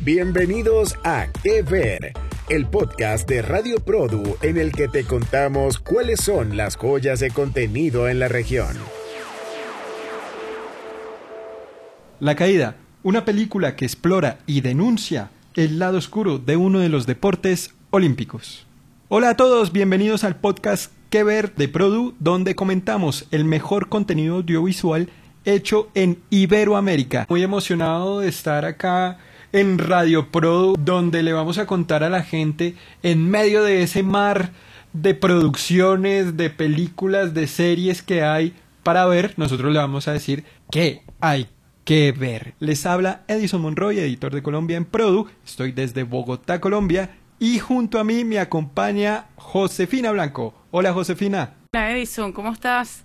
Bienvenidos a Que Ver, el podcast de Radio Produ en el que te contamos cuáles son las joyas de contenido en la región. La Caída, una película que explora y denuncia el lado oscuro de uno de los deportes olímpicos. Hola a todos, bienvenidos al podcast Que Ver de Produ, donde comentamos el mejor contenido audiovisual hecho en Iberoamérica. Muy emocionado de estar acá en Radio Produ, donde le vamos a contar a la gente en medio de ese mar de producciones, de películas, de series que hay para ver, nosotros le vamos a decir qué hay que ver. Les habla Edison Monroy, editor de Colombia en Produ. Estoy desde Bogotá, Colombia. Y junto a mí me acompaña Josefina Blanco. Hola, Josefina. Hola, Edison, ¿cómo estás?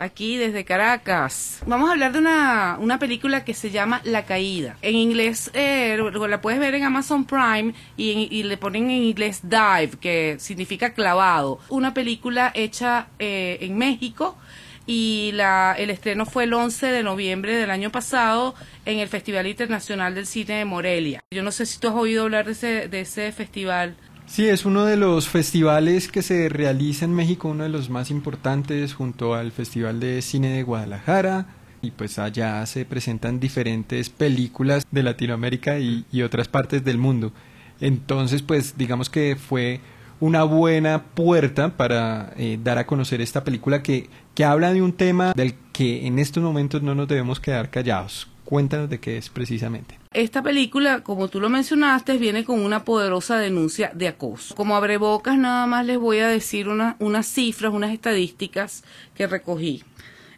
Aquí desde Caracas. Vamos a hablar de una, una película que se llama La Caída. En inglés eh, la puedes ver en Amazon Prime y, y, le ponen en inglés Dive, que significa clavado. Una película hecha eh, en México y la, el estreno fue el 11 de noviembre del año pasado en el Festival Internacional del Cine de Morelia. Yo no sé si tú has oído hablar de ese, de ese festival. Sí, es uno de los festivales que se realiza en México, uno de los más importantes junto al Festival de Cine de Guadalajara. Y pues allá se presentan diferentes películas de Latinoamérica y, otras partes del mundo. Entonces, pues digamos que fue una buena puerta para eh, dar a conocer esta película que, que habla de un tema del que en estos momentos no nos debemos quedar callados. Cuéntanos de qué es precisamente. Esta película, como tú lo mencionaste, viene con una poderosa denuncia de acoso. Como abrebocas, nada más les voy a decir una, unas cifras, unas estadísticas que recogí.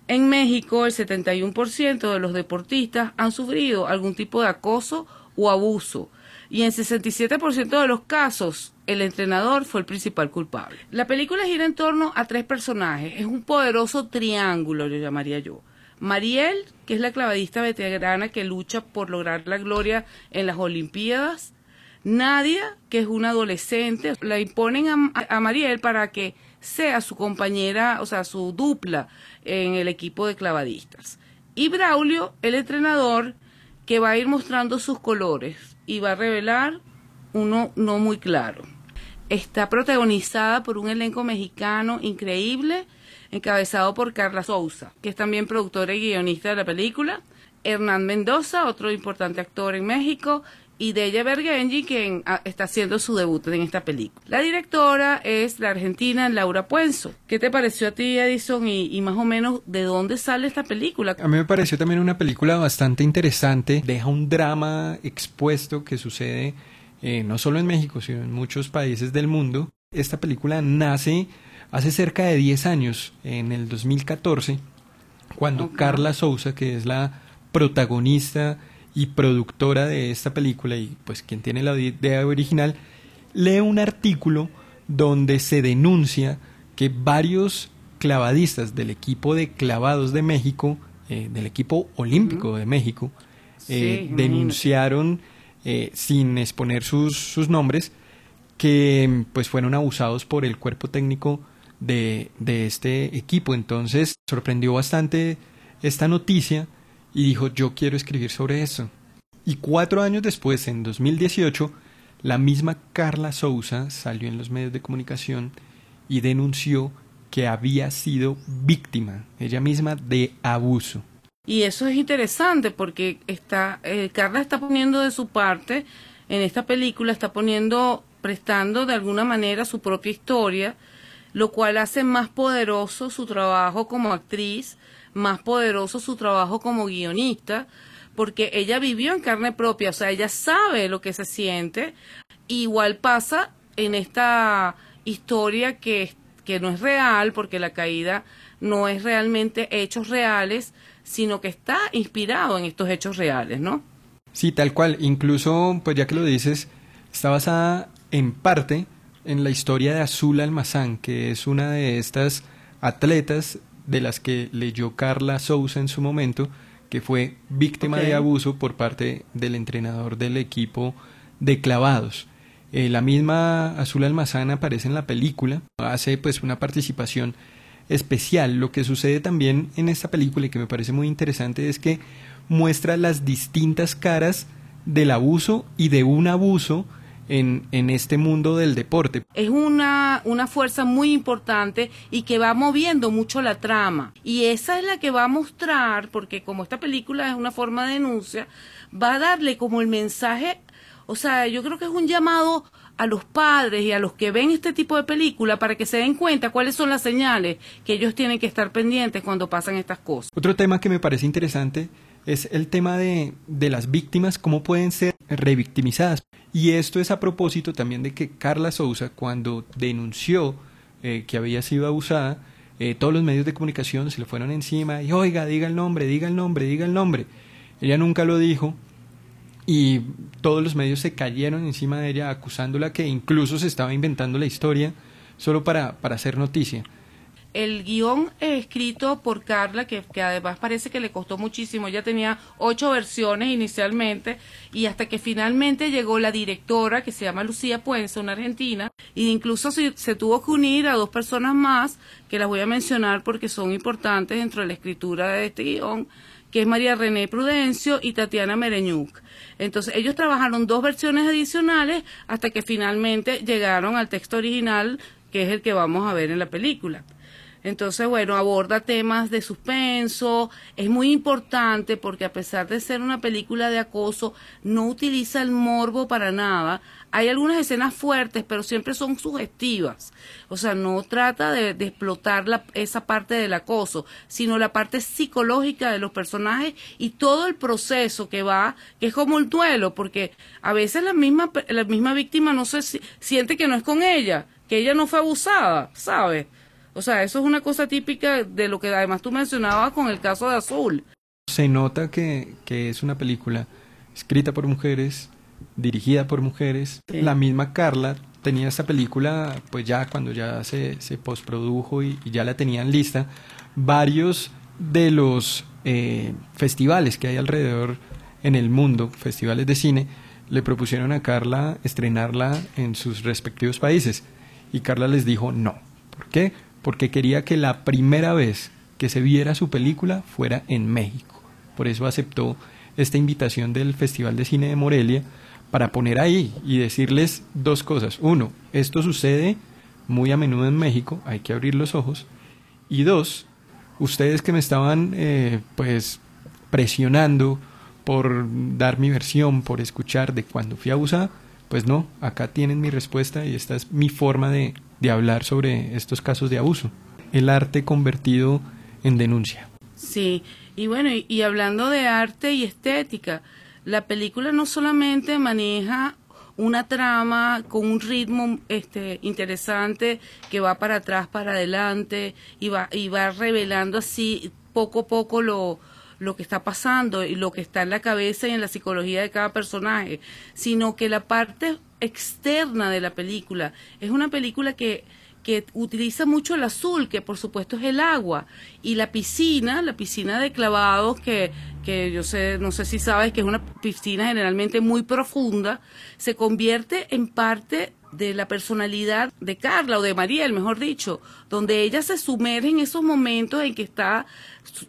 En México, el 71% de los deportistas han sufrido algún tipo de acoso o abuso y en 67% de los casos el entrenador fue el principal culpable. La película gira en torno a tres personajes, es un poderoso triángulo, lo llamaría yo. Mariel, que es la clavadista veterana que lucha por lograr la gloria en las Olimpiadas. Nadia, que es una adolescente, la imponen a, a Mariel para que sea su compañera, o sea, su dupla en el equipo de clavadistas. Y Braulio, el entrenador, que va a ir mostrando sus colores, y va a revelar uno no muy claro. Está protagonizada por un elenco mexicano increíble, encabezado por Carla Souza, que es también productora y guionista de la película, Hernán Mendoza, otro importante actor en México, y Deya Bergenji, quien ah, está haciendo su debut en esta película. La directora es la argentina Laura Puenzo. ¿Qué te pareció a ti, Edison, y, más o menos de dónde sale esta película? A mí me pareció también una película bastante interesante. Deja un drama expuesto que sucede eh, no solo en México, sino en muchos países del mundo. Esta película nace hace cerca de 10 años, en el 2014, cuando Carla Souza, que es la protagonista y productora de esta película y pues quien tiene la idea original, lee un artículo donde se denuncia que varios clavadistas del equipo de clavados de México, eh, del equipo olímpico de México, eh, denunciaron, eh, sin exponer sus, sus, nombres, que pues fueron abusados por el cuerpo técnico de, de este equipo. Entonces sorprendió bastante esta noticia y dijo yo quiero escribir sobre eso. Y cuatro años después, en 2018, la misma Carla Souza salió en los medios de comunicación y denunció que había sido víctima ella misma de abuso. Y eso es interesante porque está, eh, Carla está poniendo de su parte en esta película, está poniendo, prestando de alguna manera su propia historia, lo cual hace más poderoso su trabajo como actriz, más poderoso su trabajo como guionista, porque ella vivió en carne propia, o sea, ella sabe lo que se siente. Igual pasa en esta historia que, que no es real, porque la caída no es realmente hechos reales, sino que está inspirado en estos hechos reales, ¿no? Sí, tal cual. Incluso, pues ya que lo dices, está basada en parte en la historia de Azul Almazán, que es una de estas atletas de las que leyó Carla Sousa en su momento, que fue víctima de abuso por parte del entrenador del equipo de clavados. Eh, la misma Azul Almazán aparece en la película, hace pues una participación especial. Lo que sucede también en esta película y que me parece muy interesante es que muestra las distintas caras del abuso y de un abuso en, en, este mundo del deporte. Es una, una fuerza muy importante y que va moviendo mucho la trama. Y esa es la que va a mostrar, porque como esta película es una forma de denuncia, va a darle como el mensaje, o sea, yo creo que es un llamado a los padres y a los que ven este tipo de película para que se den cuenta cuáles son las señales que ellos tienen que estar pendientes cuando pasan estas cosas. Otro tema que me parece interesante es el tema de, de las víctimas, cómo pueden ser revictimizadas. Y esto es a propósito también de que Carla Souza, cuando denunció eh, que había sido abusada, eh, todos los medios de comunicación se le fueron encima y, oiga, diga el nombre, diga el nombre, diga el nombre. Ella nunca lo dijo y todos los medios se cayeron encima de ella acusándola que incluso se estaba inventando la historia solo para, para hacer noticia el guion escrito por Carla, que, además parece que le costó muchísimo, ya tenía ocho versiones inicialmente, y hasta que finalmente llegó la directora, que se llama Lucía Puenzo, una argentina, e incluso se, se, tuvo que unir a dos personas más, que las voy a mencionar porque son importantes dentro de la escritura de este guion, que es María René Prudencio y Tatiana Mereñuc. Entonces ellos trabajaron dos versiones adicionales hasta que finalmente llegaron al texto original, que es el que vamos a ver en la película. Entonces, bueno, aborda temas de suspenso, es muy importante porque a pesar de ser una película de acoso, no utiliza el morbo para nada. Hay algunas escenas fuertes, pero siempre son sugestivas. O sea, no trata de, explotar la, esa parte del acoso, sino la parte psicológica de los personajes y todo el proceso que va, que es como el duelo, porque a veces la misma, la misma víctima no se siente que no es con ella, que ella no fue abusada, ¿sabes? O sea, eso es una cosa típica de lo que además tú mencionabas con el caso de Azul. Se nota que, que es una película escrita por mujeres, dirigida por mujeres. La misma Carla tenía esta película, pues ya cuando ya se, se postprodujo y, ya la tenían lista, varios de los eh, festivales que hay alrededor en el mundo, festivales de cine, le propusieron a Carla estrenarla en sus respectivos países. Y Carla les dijo no. ¿Por qué? Porque quería que la primera vez que se viera su película fuera en México. Por eso aceptó esta invitación del Festival de Cine de Morelia para poner ahí y decirles dos cosas. Uno, esto sucede muy a menudo en México, hay que abrir los ojos. Y dos, ustedes que me estaban eh, pues presionando por dar mi versión, por escuchar de cuando fui abusada, pues no, acá tienen mi respuesta y esta es mi forma de de hablar sobre estos casos de abuso. El arte convertido en denuncia. Sí, y bueno, y, hablando de arte y estética, la película no solamente maneja una trama con un ritmo este interesante que va para atrás para adelante y va y va revelando así poco a poco lo lo que está pasando y lo que está en la cabeza y en la psicología de cada personaje, sino que la parte externa de la película. Es una película que que utiliza mucho el azul, que por supuesto es el agua, y la piscina, la piscina de clavados, que, que yo sé, no sé si sabes que es una piscina generalmente muy profunda, se convierte en parte de la personalidad de Carla o de Mariel, mejor dicho, donde ella se sumerge en esos momentos en que está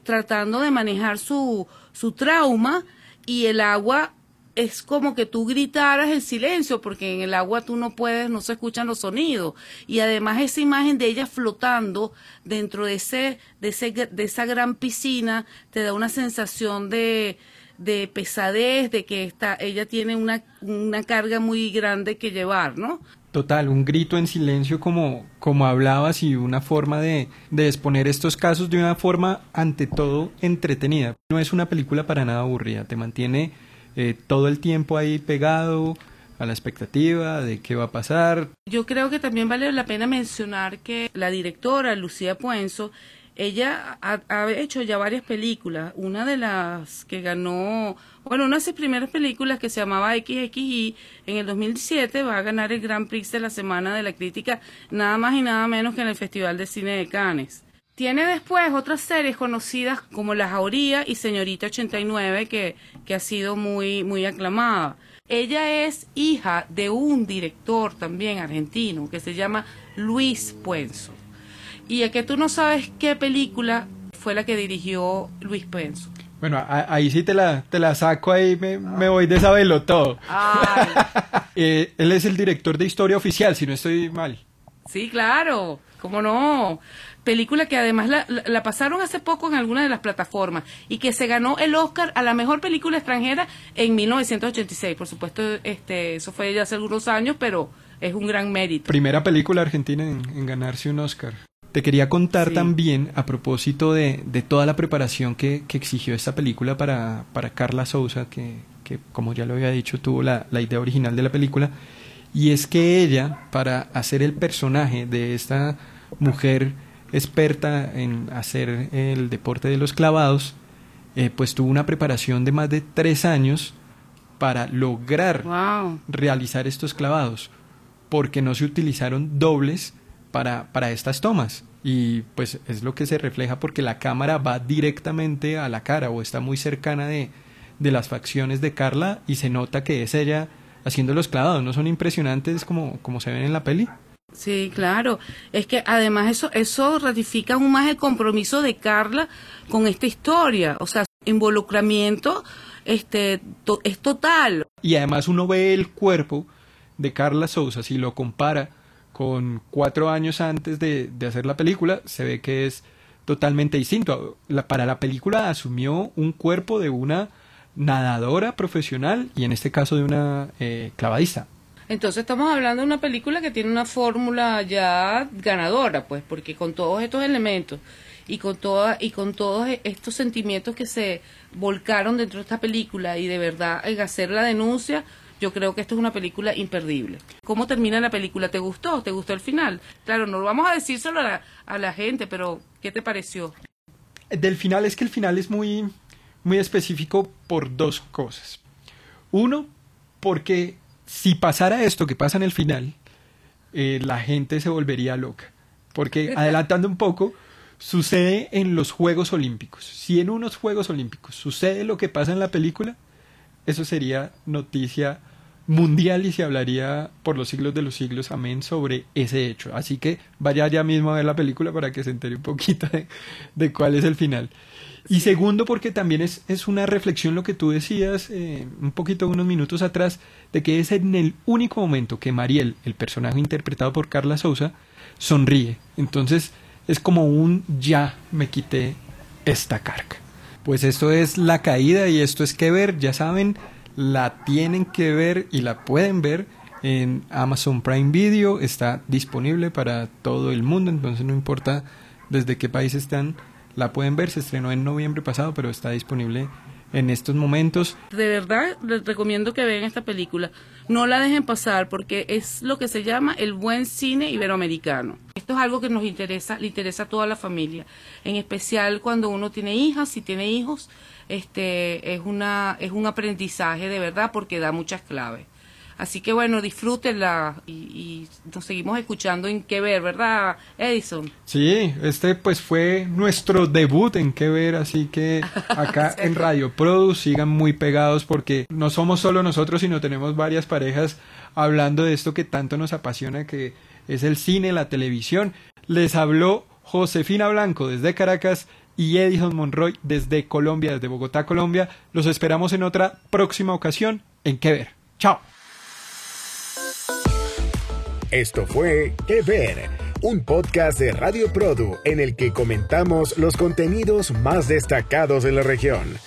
tratando de manejar su, su trauma y el agua es como que tú gritaras el silencio, porque en el agua tú no puedes, no se escuchan los sonidos. Y además esa imagen de ella flotando dentro de ese, de ese, de esa gran piscina, te da una sensación de, de pesadez, de que está, ella tiene una, una carga muy grande que llevar, ¿no? Total, un grito en silencio como, como hablabas y una forma de, de exponer estos casos de una forma ante todo entretenida. No es una película para nada aburrida, te mantiene eh, todo el tiempo ahí pegado a la expectativa de qué va a pasar. Yo creo que también vale la pena mencionar que la directora Lucía Puenzo ella ha, hecho ya varias películas. Una de las que ganó, bueno, una de sus primeras películas que se llamaba XXI en el 2007 va a ganar el Grand Prix de la Semana de la Crítica, nada más y nada menos que en el Festival de Cine de Cannes. Tiene después otras series conocidas como La Jauría y Señorita 89 que, que ha sido muy, muy aclamada. Ella es hija de un director también argentino que se llama Luis Puenzo. Y es que tú no sabes qué película fue la que dirigió Luis Puenzo. Bueno, ahí sí te la, te la saco, ahí me, me voy de saberlo todo. eh, él es el director de Historia Oficial, si no estoy mal. Sí, claro, cómo no. Película que además la, la, pasaron hace poco en alguna de las plataformas y que se ganó el Oscar a la mejor película extranjera en 1986. Por supuesto, este, eso fue ya hace algunos años, pero es un gran mérito. Primera película argentina en, ganarse un Oscar. Te quería contar también, a propósito de, de toda la preparación que, que, exigió esta película para, para Carla Souza, que, que, como ya lo había dicho, tuvo la, la idea original de la película. Y es que ella, para hacer el personaje de esta mujer experta en hacer el deporte de los clavados, eh, pues tuvo una preparación de más de tres años para lograr realizar estos clavados, porque no se utilizaron dobles para, para estas tomas. Y pues es lo que se refleja porque la cámara va directamente a la cara o está muy cercana de, de las facciones de Carla y se nota que es ella haciendo los clavados. ¿No son impresionantes como, como se ven en la peli? Sí, claro. Es que además eso, eso ratifica aún más el compromiso de Carla con esta historia. O sea, involucramiento este, es total. Y además uno ve el cuerpo de Carla Sousa, si lo compara con cuatro años antes de, de hacer la película, se ve que es totalmente distinto. La, para la película asumió un cuerpo de una nadadora profesional y en este caso de una eh, clavadista. Entonces estamos hablando de una película que tiene una fórmula ya ganadora, pues, porque con todos estos elementos y con toda, y con todos estos sentimientos que se volcaron dentro de esta película y de verdad en hacer la denuncia, yo creo que esto es una película imperdible. ¿Cómo termina la película? ¿Te gustó? ¿Te gustó el final? Claro, no lo vamos a decir solo a la, a la gente, pero ¿qué te pareció? Del final es que el final es muy, muy específico por dos cosas. Uno, porque si pasara esto que pasa en el final, eh, la gente se volvería loca. Porque adelantando un poco, sucede en los Juegos Olímpicos. Si en unos Juegos Olímpicos sucede lo que pasa en la película, eso sería noticia mundial y se hablaría por los siglos de los siglos, amén, sobre ese hecho. Así que vaya ya mismo a ver la película para que se entere un poquito de cuál es el final. Y segundo, porque también es, es una reflexión lo que tú decías eh, un poquito unos minutos atrás, de que es en el único momento que Mariel, el personaje interpretado por Carla Souza, sonríe. Entonces es como un ya me quité esta carga. Pues esto es la caída y esto es que ver, ya saben, la tienen que ver y la pueden ver en Amazon Prime Video, está disponible para todo el mundo, entonces no importa desde qué país están la pueden ver, se estrenó en noviembre pasado, pero está disponible en estos momentos. De verdad, les recomiendo que vean esta película. No la dejen pasar porque es lo que se llama el buen cine iberoamericano. Esto es algo que nos interesa, le interesa a toda la familia, en especial cuando uno tiene hijas, si tiene hijos, este es una es un aprendizaje de verdad porque da muchas claves. Así que bueno, disfrútenla y, y, nos seguimos escuchando en qué ver, ¿verdad, Edison? Sí, este pues fue nuestro debut en qué ver, así que acá en Radio Produce sigan muy pegados porque no somos solo nosotros, sino tenemos varias parejas hablando de esto que tanto nos apasiona, que es el cine, la televisión. Les habló Josefina Blanco desde Caracas y Edison Monroy desde Colombia, desde Bogotá, Colombia. Los esperamos en otra próxima ocasión en qué ver. Chao. Esto fue Que Ver, un podcast de Radio Produ en el que comentamos los contenidos más destacados de la región.